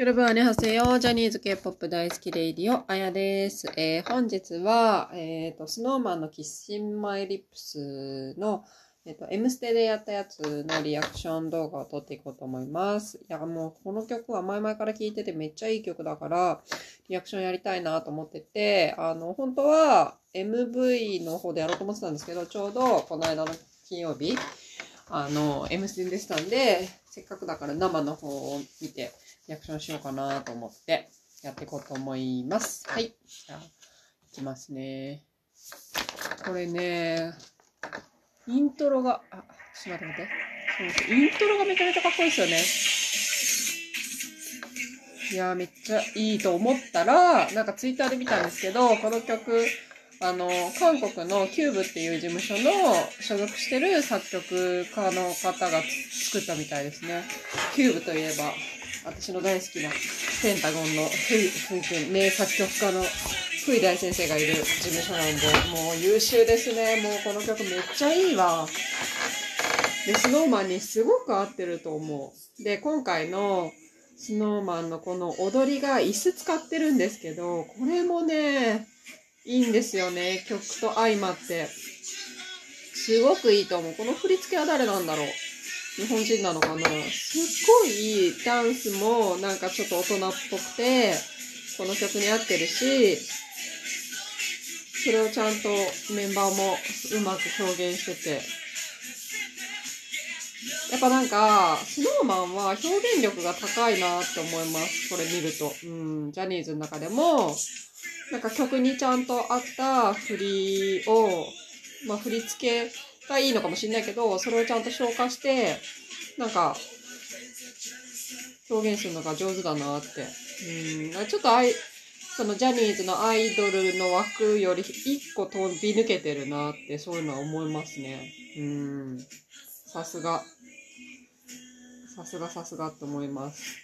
여러분 안녕하세요。ジャニーズ K-POP 大好き Radio、あやです。えー本日は、えっ、と、 Snow Man の KISSIN' MY LIPS の、えっ、と、M ステでやったやつのリアクション動画を撮っていこうと思います。いや、もうこの曲は前々から聴いててめっちゃいい曲だから、リアクションやりたいなと思ってて、あの、本当は MV の方でやろうと思ってたんですけど、ちょうどこの間の金曜日、あの、M ステでしたんで、せっかくだから生の方を見て、リアクションしようかなと思ってやっていこうと思います。はい。じゃあ、いきますね。これね、イントロが、あ、ちょっと待って待って。そうイントロがめちゃめちゃかっこいいですよね。いやー、めっちゃいいと思ったら、なんかツイッターで見たんですけど、この曲、あの、韓国の CUBE っていう事務所の所属してる作曲家の方が作ったみたいですね。 CUBE といえば、私の大好きな PENTAGON のフイ、フイ君、名作曲家のフイ大先生がいる事務所なんで、もう優秀ですね。もうこの曲めっちゃいいわ。で、 Snow Man にすごく合ってると思う。で、今回の Snow Man のこの踊りが椅子使ってるんですけど、これもね、いいんですよね。曲と相まって。すごくいいと思う。この振り付けは誰なんだろう日本人なのかなすっごいダンスもなんかちょっと大人っぽくて、この曲に合ってるし、それをちゃんとメンバーもうまく表現してて。やっぱなんか、スノーマンは表現力が高いなって思います。これ見ると。うん、ジャニーズの中でも、なんか曲にちゃんと合った振りを、まあ振り付けがいいのかもしれないけど、それをちゃんと消化して、なんか、表現するのが上手だなって。うん、ちょっとあい、そのジャニーズのアイドルの枠より一個飛び抜けてるなって、そういうのは思いますね。うん。さすが。さすがさすがって思います。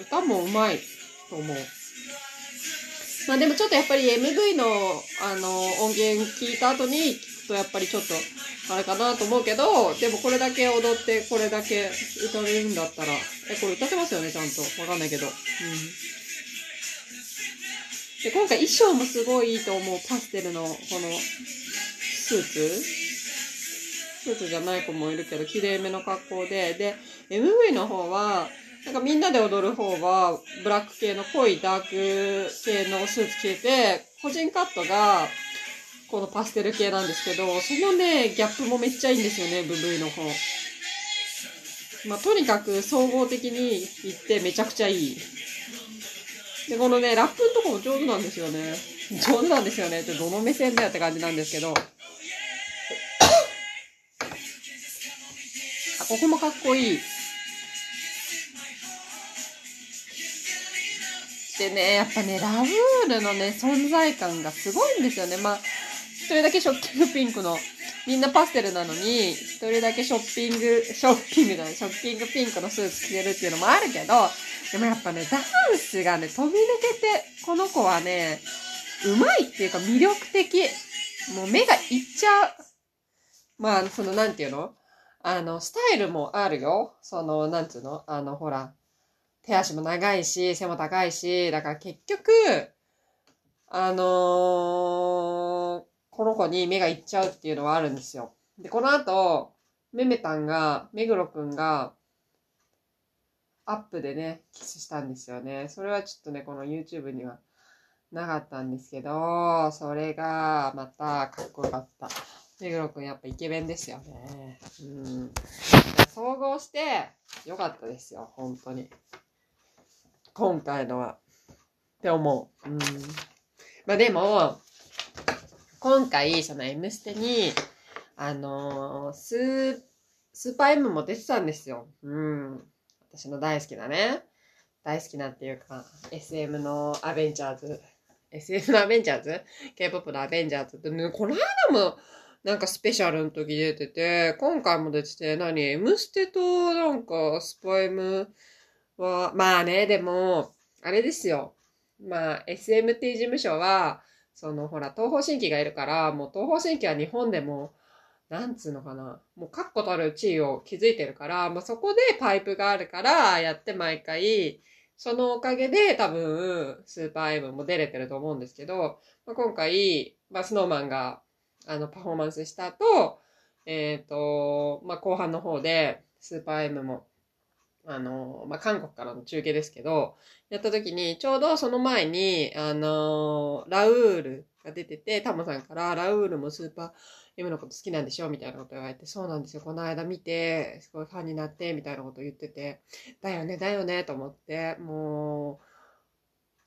歌もうまいと思う。まあでもちょっとやっぱり MV のあの音源聞いた後に聞くとやっぱりちょっとあれかなと思うけど、でもこれだけ踊ってこれだけ歌れるんだったら、え、これ歌ってますよね、ちゃんと。わかんないけど。うん。で、今回衣装もすごいいいと思う。パステルのこのスーツスーツじゃない子もいるけど、綺麗めの格好で。で、MV の方は、なんかみんなで踊る方は、ブラック系の濃いダーク系のスーツ着てて、個人カットが、このパステル系なんですけど、そのね、ギャップもめっちゃいいんですよね、MV の方。まあ、とにかく総合的に言ってめちゃくちゃいい。で、このね、ラップのとこも上手なんですよね。上手なんですよねってどの目線だよって感じなんですけど。あ、ここもかっこいい。でね、やっぱね、ラブールのね、存在感がすごいんですよね。まあ、一人だけショッキングピンクの、みんなパステルなのに、一人だけショッピング、ショッピングじゃない、ショッキングピンクのスーツ着てるっていうのもあるけど、でもやっぱね、ダンスがね、飛び抜けて、この子はね、うまいっていうか魅力的。もう目がいっちゃう。まあ、その、なんていうの？あの、スタイルもあるよ。その、なんつうの？あの、ほら、手足も長いし、背も高いし、だから結局、あのーこの子に目がいっちゃうっていうのはあるんですよ。で、この後、めめたんが、目黒くんが、アップでね、キスしたんですよね。それはちょっとね、この YouTube にはなかったんですけど、それがまたかっこよかった。目黒くんやっぱイケメンですよね。うん。総合してよかったですよ、本当に。今回のは。って思う。うん。まあでも、今回、その M ステに、あのースー、スーパー M も出てたんですよ。うん。私の大好きなね。大好きなっていうか、SM のアベンジャーズ。SM のアベンジャーズ ?K-POP のアベンジャーズって、ね、この間も、なんかスペシャルの時出てて、今回も出てて、何 ?M ステとなんかスパ M まあね、でも、あれですよ。まあ、SM っていう事務所は、そのほら、東方神起がいるから、もう東方神起は日本でも、なんつうのかな。もう確固たる地位を築いてるから、まあ、そこでパイプがあるから、やって毎回、そのおかげで多分、スーパー M も出れてると思うんですけど、まあ、今回、まあ、スノーマンが、あの、パフォーマンスした後、えっ、ー、と、まあ、後半の方で、スーパー M も、あの、まあ、韓国からの中継ですけど、やった時に、ちょうどその前に、あの、ラウールが出てて、タモさんから、ラウールもスーパー M のこと好きなんでしょ？みたいなこと言われて、そうなんですよ。この間見て、すごいファンになって、みたいなこと言ってて、だよね、だよね、と思って、も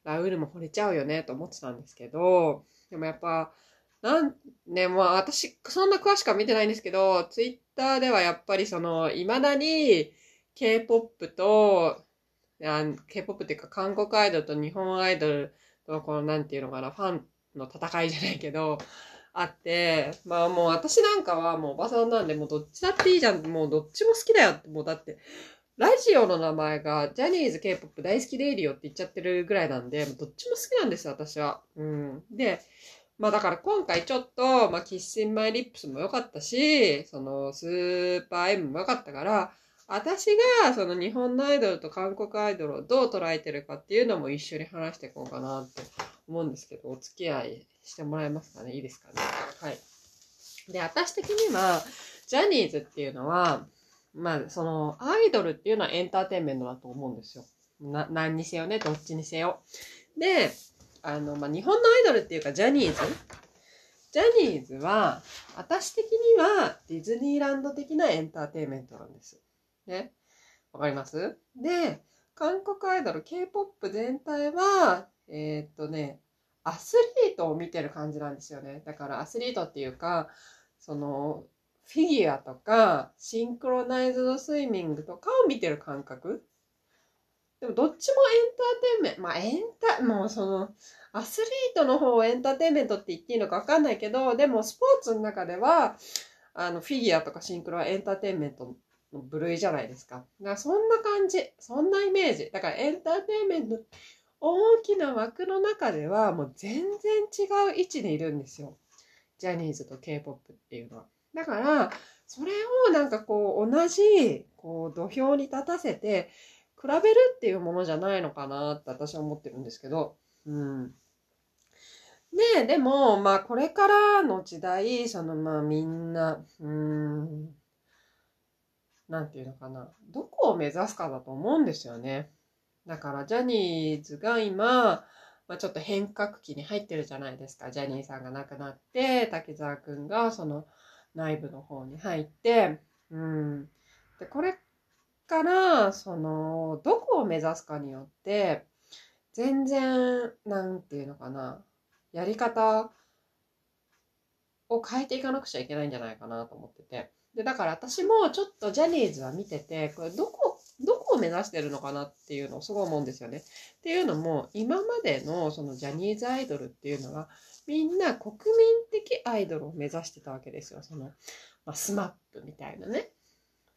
う、ラウールも惚れちゃうよね、と思ってたんですけど、でもやっぱ、なんね、まあ私、そんな詳しくは見てないんですけど、ツイッターではやっぱりその、未だに K-POP と、K-POP っていうか韓国アイドルと日本アイドルとこのなんていうのかな、ファンの戦いじゃないけど、あって、まあもう私なんかはもうおばさんなんで、もうどっちだっていいじゃん。もうどっちも好きだよって、もうだって、ラジオの名前がジャニーズ K-POP 大好きレイディオって言っちゃってるぐらいなんで、どっちも好きなんですよ、私は。うん。で、まあだから今回ちょっと、まあ KISSIN' MY LIPS も良かったし、そのスーパー M も良かったから、私がその日本のアイドルと韓国アイドルをどう捉えてるかっていうのも一緒に話していこうかなって思うんですけど、お付き合いしてもらえますかね？いいですかね？はい。で、私的には、ジャニーズっていうのは、まあ、その、アイドルっていうのはエンターテインメントだと思うんですよ。な、何にせよね、どっちにせよ。で、あの、まあ、日本のアイドルっていうか、ジャニーズ？ジャニーズは、私的にはディズニーランド的なエンターテインメントなんです。ね。わかります？で、韓国アイドル、K-POP 全体は、えー、っとね、アスリートを見てる感じなんですよね。だからアスリートっていうか、その、フィギュアとか、シンクロナイズドスイミングとかを見てる感覚でもどっちもエンターテインメント、まあエンタ、もうその、アスリートの方をエンターテインメントって言っていいのかわかんないけど、でもスポーツの中では、あの、フィギュアとかシンクロはエンターテインメント部類じゃないですか。だからそんな感じ。そんなイメージ。だからエンターテインメント、大きな枠の中ではもう全然違う位置にいるんですよ。ジャニーズと K-POP っていうのは。だから、それをなんかこう同じこう土俵に立たせて比べるっていうものじゃないのかなって私は思ってるんですけど。うん。で、でも、まあこれからの時代、そのまあみんな、うん、なんていうのかな、どこを目指すかだと思うんですよね。だからジャニーズが今、まあ、ちょっと変革期に入ってるじゃないですか。ジャニーさんが亡くなって、竹澤くんがその内部の方に入って、うん。で、これから、その、どこを目指すかによって、全然、なんていうのかな、やり方を変えていかなくちゃいけないんじゃないかなと思ってて。で、だから私もちょっとジャニーズは見てて、これどこ、どこを目指してるのかなっていうのをすごい思うんですよね。っていうのも、今までのそのジャニーズアイドルっていうのは、みんな国民的アイドルを目指してたわけですよ。その、まあ、スマップみたいなね。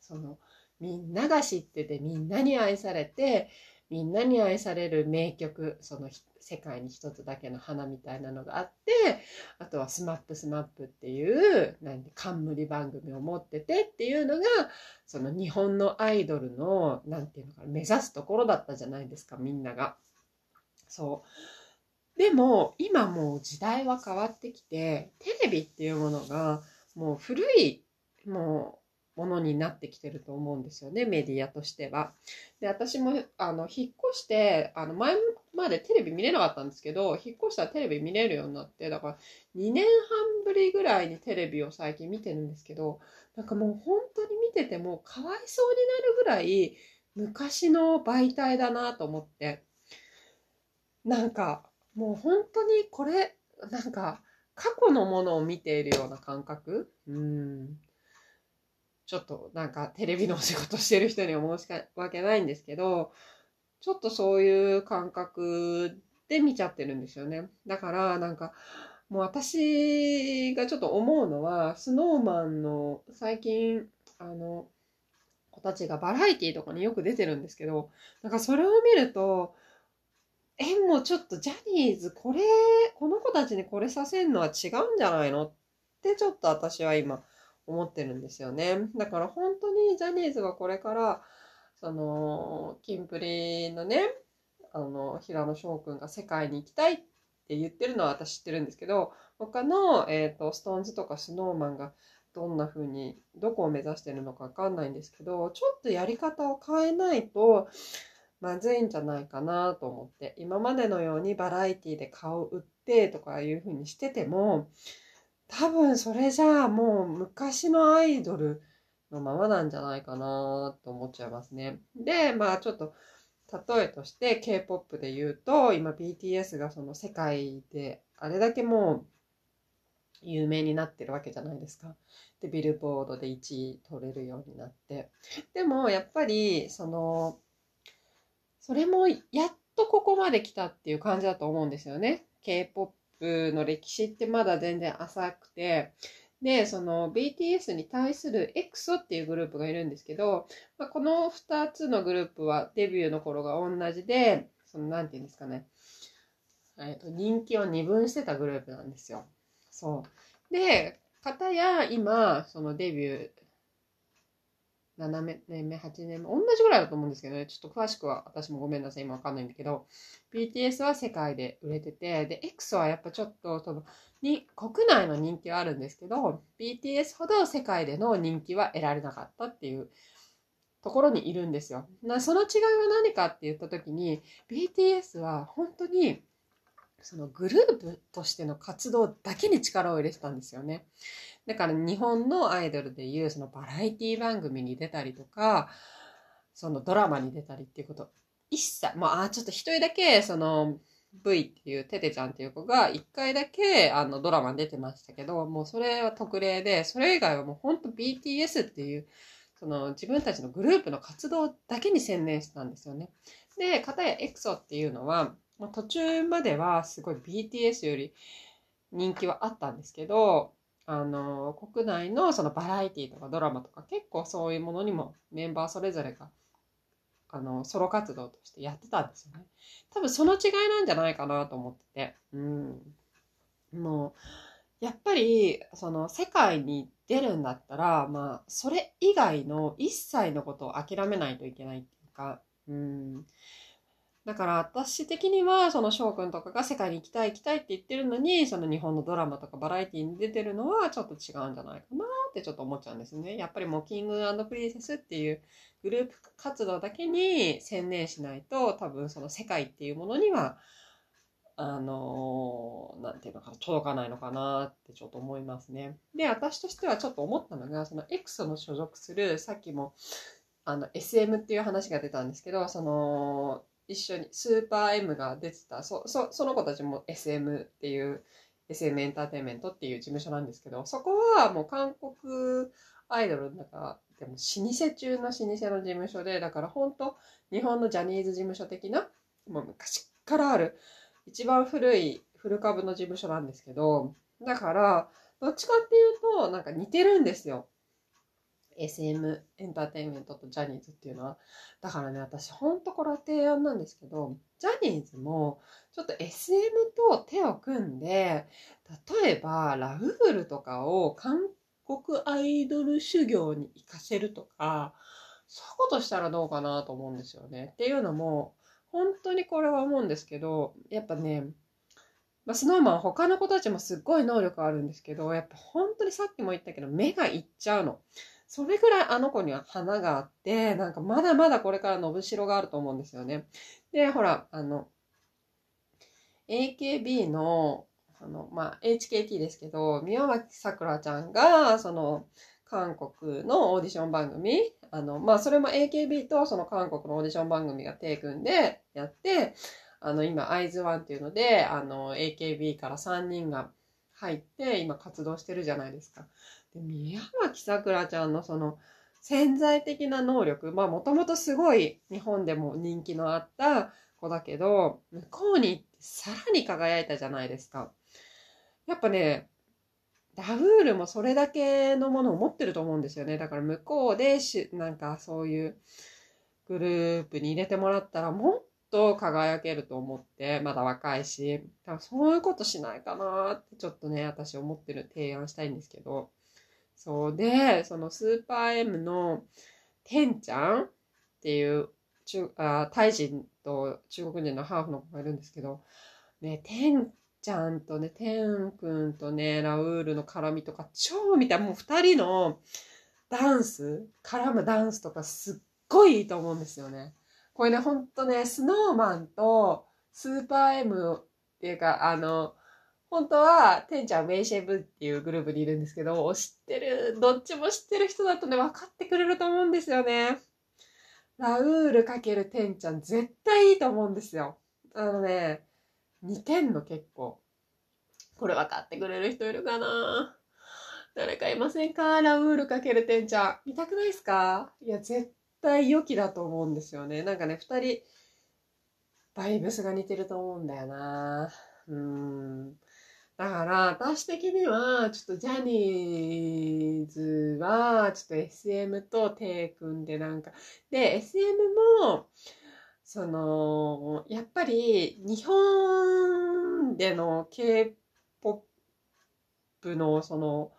その、みんなが知ってて、みんなに愛されて、みんなに愛される名曲、その世界に一つだけの花みたいなのがあって、あとはスマップスマップっていう、なんで冠番組を持っててっていうのが、その日本のアイドルの、なんていうのかな、目指すところだったじゃないですか、みんなが。そう。でも、今もう時代は変わってきて、テレビっていうものが、もう古い、もうものになってきてると思うんですよね、メディアとしては。で、私も、あの、引っ越して、あの、前までテレビ見れなかったんですけど、引っ越したらテレビ見れるようになって、だから2年半ぶりぐらいにテレビを最近見てるんですけど、なんかもう本当に見ててもかわいそうになるぐらい昔の媒体だなと思って、なんかもう本当にこれ、なんか過去のものを見ているような感覚？うん。ちょっとなんかテレビのお仕事してる人には申し訳ないんですけど、ちょっとそういう感覚で見ちゃってるんですよね。だからなんか、もう私がちょっと思うのは、スノーマンの最近、あの、子たちがバラエティとかによく出てるんですけど、なんかそれを見ると、え、もうちょっとジャニーズ、これ、この子たちにこれさせるのは違うんじゃないのってちょっと私は今思ってるんですよね。だから本当にジャニーズはこれから、その、キンプリのね、あの、平野翔くんが世界に行きたいって言ってるのは私知ってるんですけど、他の、えっ、ー、と、ストーンズとかスノーマンがどんな風に、どこを目指してるのかわかんないんですけど、ちょっとやり方を変えないと、まずいんじゃないかなと思って、今までのようにバラエティで顔売ってとかいう風にしてても、多分それじゃあもう昔のアイドルのままなんじゃないかなと思っちゃいますね。で、まあちょっと例えとして K-POP で言うと、今 BTS がその世界であれだけもう有名になってるわけじゃないですか。で、ビルボードで1位取れるようになって。でもやっぱりその、それもやっとここまで来たっていう感じだと思うんですよね。K-POP の歴史ってまだ全然浅くて、で、その BTS に対する EXO っていうグループがいるんですけど、まあ、この2つのグループはデビューの頃が同じで、そのなんて言うんですかね、えっと人気を二分してたグループなんですよ。そう。で、方や今、そのデビュー7年目、8年目、同じぐらいだと思うんですけどね、ちょっと詳しくは私もごめんなさい、今わかんないんだけど、BTS は世界で売れてて、で、X はやっぱちょっと、その、に、国内の人気はあるんですけど、BTS ほど世界での人気は得られなかったっていうところにいるんですよ。なその違いは何かって言った時に、BTS は本当に、そのグループとしての活動だけに力を入れてたんですよね。だから日本のアイドルでいうそのバラエティ番組に出たりとか、そのドラマに出たりっていうこと、一切、まあ、あ、ちょっと一人だけ、その、V っていうテテちゃんっていう子が一回だけあのドラマに出てましたけど、もうそれは特例で、それ以外はもうほんと BTS っていう、その自分たちのグループの活動だけに専念してたんですよね。で、片や EXO っていうのは、まあ、途中まではすごい BTS より人気はあったんですけど、あの、国内のそのバラエティとかドラマとか結構そういうものにもメンバーそれぞれが、あの、ソロ活動としてやってたんですよね。多分その違いなんじゃないかなと思ってて。うん。もう、やっぱり、その世界に出るんだったら、まあ、それ以外の一切のことを諦めないといけないっていうか、うん。だから私的には、その翔くんとかが世界に行きたい行きたいって言ってるのに、その日本のドラマとかバラエティに出てるのはちょっと違うんじゃないかなってちょっと思っちゃうんですね。やっぱりもうキングプリンセスっていうグループ活動だけに専念しないと、多分その世界っていうものには、あのー、なんていうのかな、届かないのかなってちょっと思いますね。で、私としてはちょっと思ったのが、その X の所属する、さっきも、あの、SM っていう話が出たんですけど、その、一緒にスーパー M が出てた、そ、そ、その子たちも SM っていう、SM エンターテインメントっていう事務所なんですけど、そこはもう韓国アイドルの中でも老舗中の老舗の事務所で、だから本当日本のジャニーズ事務所的な、もう昔からある一番古い古株の事務所なんですけど、だから、どっちかっていうと、なんか似てるんですよ。SM エンターテインメントとジャニーズっていうのは。だからね、私ほんとこれは提案なんですけど、ジャニーズもちょっと SM と手を組んで、例えばラウールとかを韓国アイドル修行に行かせるとか、そういうことしたらどうかなと思うんですよね。っていうのも、本当にこれは思うんですけど、やっぱね、まあ、スノーマン他の子たちもすっごい能力あるんですけど、やっぱ本当にさっきも言ったけど、目がいっちゃうの。それぐらいあの子には花があって、なんかまだまだこれから伸びしろがあると思うんですよね。で、ほら、あの、AKB の、あの、まあ、HKT ですけど、宮脇さくらちゃんが、その、韓国のオーディション番組、あの、まあ、それも AKB とその韓国のオーディション番組が手組んでやって、あの、今、アイズワンっていうので、あの、AKB から3人が入って、今活動してるじゃないですか。で宮脇さくらちゃんのその潜在的な能力、まあもともとすごい日本でも人気のあった子だけど、向こうに行ってさらに輝いたじゃないですか。やっぱね、ダブールもそれだけのものを持ってると思うんですよね。だから向こうでし、なんかそういうグループに入れてもらったらもっと輝けると思って、まだ若いし、多分そういうことしないかなってちょっとね、私思ってる提案したいんですけど。そうで、そのスーパー M のてんちゃんっていう中あタイ人と中国人のハーフの子がいるんですけど、ね、てんちゃんとね、てんくんとね、ラウールの絡みとか超見たい。もう二人のダンス、絡むダンスとかすっごいいいと思うんですよね。これね、ほんとね、スノーマンとスーパー M っていうか、あの、本当は、てんちゃんメイシェブっていうグループにいるんですけど、知ってる、どっちも知ってる人だとね、分かってくれると思うんですよね。ラウールかけるてんちゃん、絶対いいと思うんですよ。あのね、似てんの結構。これ分かってくれる人いるかな？誰かいませんか？ラウールかけるてんちゃん。見たくないですか？いや、絶対良きだと思うんですよね。なんかね、二人、バイブスが似てると思うんだよなうん。だから、私的には、ちょっとジャニーズは、ちょっと SM と手組んでなんか、で、SM も、その、やっぱり、日本での K-POP の、その、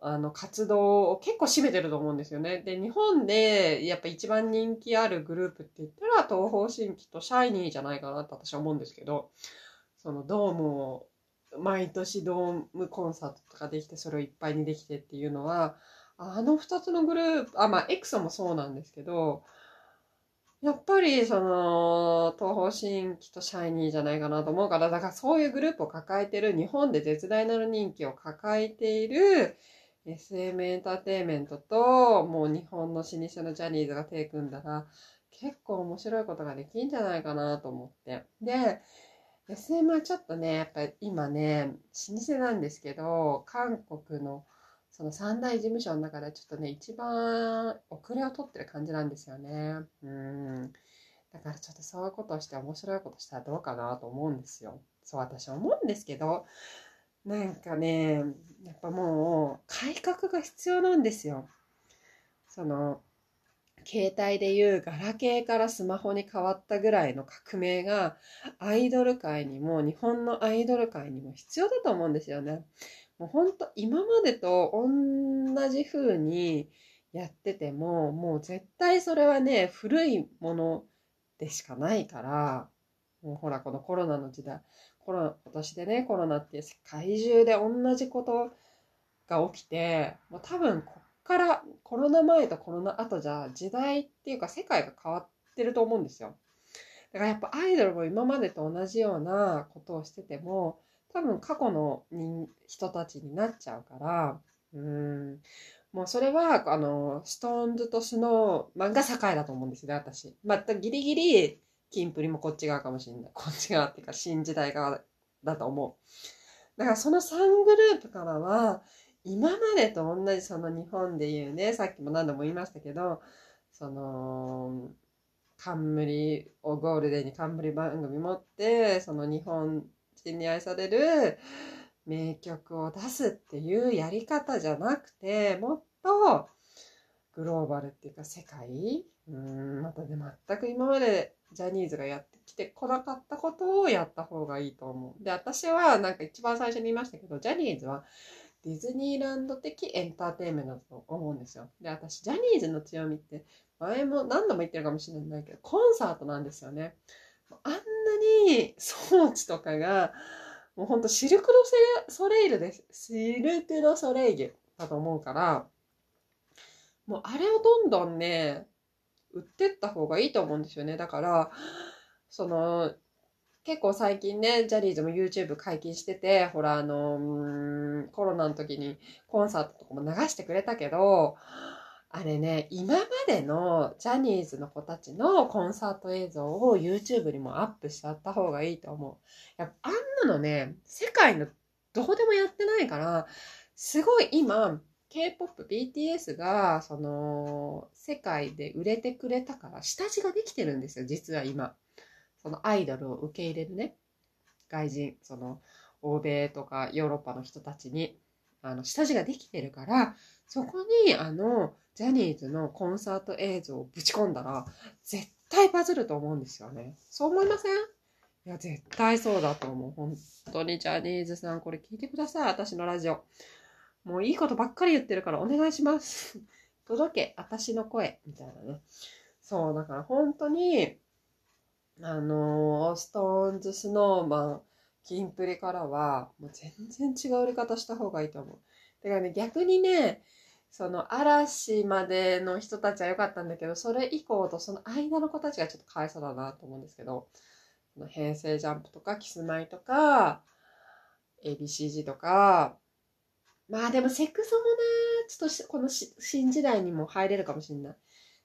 あの、活動を結構占めてると思うんですよね。で、日本でやっぱ一番人気あるグループって言ったら、東方神起とシャイニーじゃないかなって私は思うんですけど、そのドームを、毎年ドームコンサートとかできて、それをいっぱいにできてっていうのは、あの二つのグループ、あ、まあ、エクソもそうなんですけど、やっぱり、その、東方神起とシャイニーじゃないかなと思うから、だからそういうグループを抱えてる、日本で絶大なる人気を抱えている、SM エンターテインメントと、もう日本の老舗のジャニーズが手組んだら、結構面白いことができんじゃないかなと思って。で、SM はちょっとね、やっぱり今ね、老舗なんですけど、韓国のその三大事務所の中でちょっとね、一番遅れを取ってる感じなんですよね。うん。だからちょっとそういうことをして面白いことしたらどうかなと思うんですよ。そう私思うんですけど、なんかね、やっぱもう改革が必要なんですよ。その、携帯でいうガラケーからスマホに変わったぐらいの革命がアイドル界にも日本のアイドル界にも必要だと思うんですよね。もう本当今までと同じ風にやっててももう絶対それはね古いものでしかないからもうほらこのコロナの時代コロナ、今年でね、コロナって世界中で同じことが起きて、もう多分こからコロナ前とコロナ後じゃ時代っていうか世界が変わってると思うんですよ。だからやっぱアイドルも今までと同じようなことをしてても、多分過去の人たちになっちゃうから、うん。もうそれは、あの、ストーンズとスノーマンが栄だと思うんですよね、私。またギリギリ、キンプリもこっち側かもしれない。こっち側っていうか新時代側だと思う。だからその3グループからは、今までと同じその日本でいうね、さっきも何度も言いましたけど、その、冠をゴールデンに冠番組持って、その日本人に愛される名曲を出すっていうやり方じゃなくて、もっとグローバルっていうか世界うん、またね、全く今までジャニーズがやってきてこなかったことをやった方がいいと思う。で、私はなんか一番最初に言いましたけど、ジャニーズはディズニーランド的エンターテインメントだと思うんですよ。で、私、ジャニーズの強みって、前も何度も言ってるかもしれないけど、コンサートなんですよね。あんなに装置とかが、もうほんとシルクロソレイルです。シルクロソレイユだと思うから、もうあれをどんどんね、売ってった方がいいと思うんですよね。だから、その、結構最近ね、ジャニーズも YouTube 解禁してて、ほら、あの、コロナの時にコンサートとかも流してくれたけど、あれね、今までのジャニーズの子たちのコンサート映像を YouTube にもアップしちゃった方がいいと思う。やっぱあんなのね、世界のどこでもやってないから、すごい今、K-POP、BTS が、その、世界で売れてくれたから、下地ができてるんですよ、実は今。そのアイドルを受け入れるね、外人、その、欧米とかヨーロッパの人たちに、あの、下地ができてるから、そこに、あの、ジャニーズのコンサート映像をぶち込んだら、絶対バズると思うんですよね。そう思いません？いや、絶対そうだと思う。本当にジャニーズさん、これ聞いてください。私のラジオ。もういいことばっかり言ってるからお願いします。届け、私の声、みたいなね。そう、だから本当に、あのー、 SixTONES、Snow Man、キンプリからは、もう全然違う売り方した方がいいと思う。だからね、逆にね、その嵐までの人たちは良かったんだけど、それ以降とその間の子たちがちょっとかわいそうだなと思うんですけど、平成ジャンプとかキスマイとか、 A.B.C-Z とか、まあでもセクゾもな、ちょっとこの新時代にも入れるかもしれない。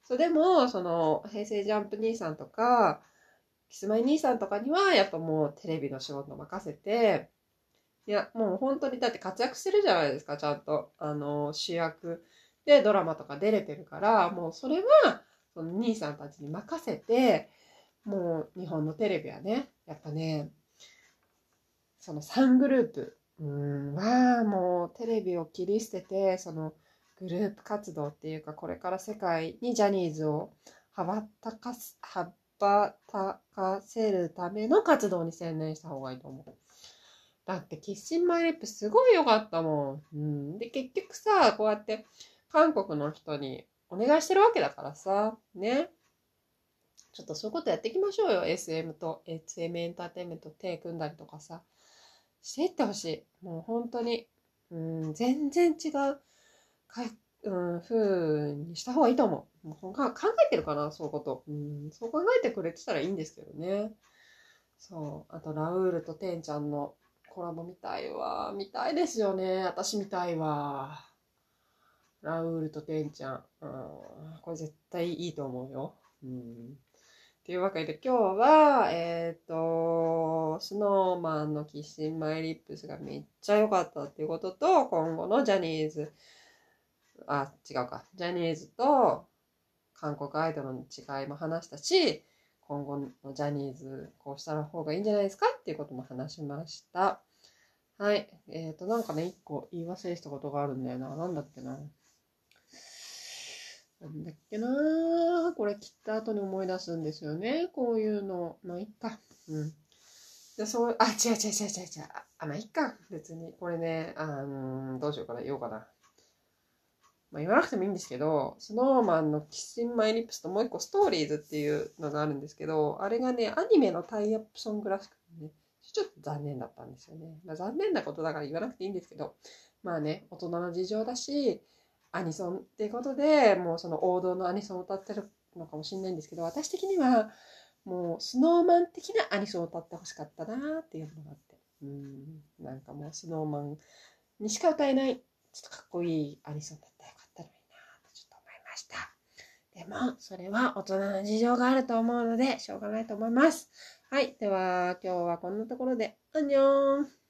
そうでも、その平成ジャンプ兄さんとか、キスマイ兄さんとかにはやっぱもうテレビの仕事任せて、いや、もう本当にだって活躍してるじゃないですか、ちゃんと。あの、主役でドラマとか出れてるから、もうそれは、その兄さんたちに任せて、もう日本のテレビはね、やっぱね、その3グループ、うんは、もうテレビを切り捨てて、そのグループ活動っていうか、これから世界にジャニーズを羽ばたかす、羽ばたかせるための活動に専念した方がいいと思う。だってキッシンマイリップすごい良かったもん。うん。で、結局さ、こうやって韓国の人にお願いしてるわけだからさ、ね。ちょっとそういうことやっていきましょうよ。SM と SM エンターテインメント手組んだりとかさ。していってほしい。もう本当に。うん、全然違う、うん、風にした方がいいと思う。もう考えてるかなそういうこと。うん、そう考えてくれてたらいいんですけどね。そう。あと、ラウールとテンちゃんのコラボ見たいわ。見たいですよね。私見たいわ。ラウールとテンちゃん。うん、これ絶対いいと思うよ。うん。っていうわけで今日は、えっ、ー、と、スノーマンのキッシンマイリップスがめっちゃ良かったっていうことと、今後のジャニーズ、あ、違うか。ジャニーズと韓国アイドルの違いも話したし、今後のジャニーズこうした方がいいんじゃないですかっていうことも話しました。はい。えっ、ー、と、なんかね、一個言い忘れしたことがあるんだよな。なんだっけな。なんだっけなこれ切った後に思い出すんですよね。こういうの。まあ、いっか。うん。で、そう、あ、違う違う違う違う違う。あ、まあ、いっか。別に。これね、あのー、どうしようかな。言おうかな。まあ、言わなくてもいいんですけど、スノーマンのキッシンマイリップスともう一個ストーリーズっていうのがあるんですけど、あれがね、アニメのタイアップソングらしくてね、ちょっと残念だったんですよね。まあ、残念なことだから言わなくていいんですけど、まあね、大人の事情だし、アニソンっていうことで、もうその王道のアニソンを歌ってるのかもしれないんですけど、私的には、もうスノーマン的なアニソンを歌ってほしかったなっていうのがあって。うん、なんかもうスノーマンにしか歌えない、ちょっとかっこいいアニソンだったらよかったのになとちょっと思いました。でも、それは大人の事情があると思うので、しょうがないと思います。はい。では、今日はこんなところで、アンニョン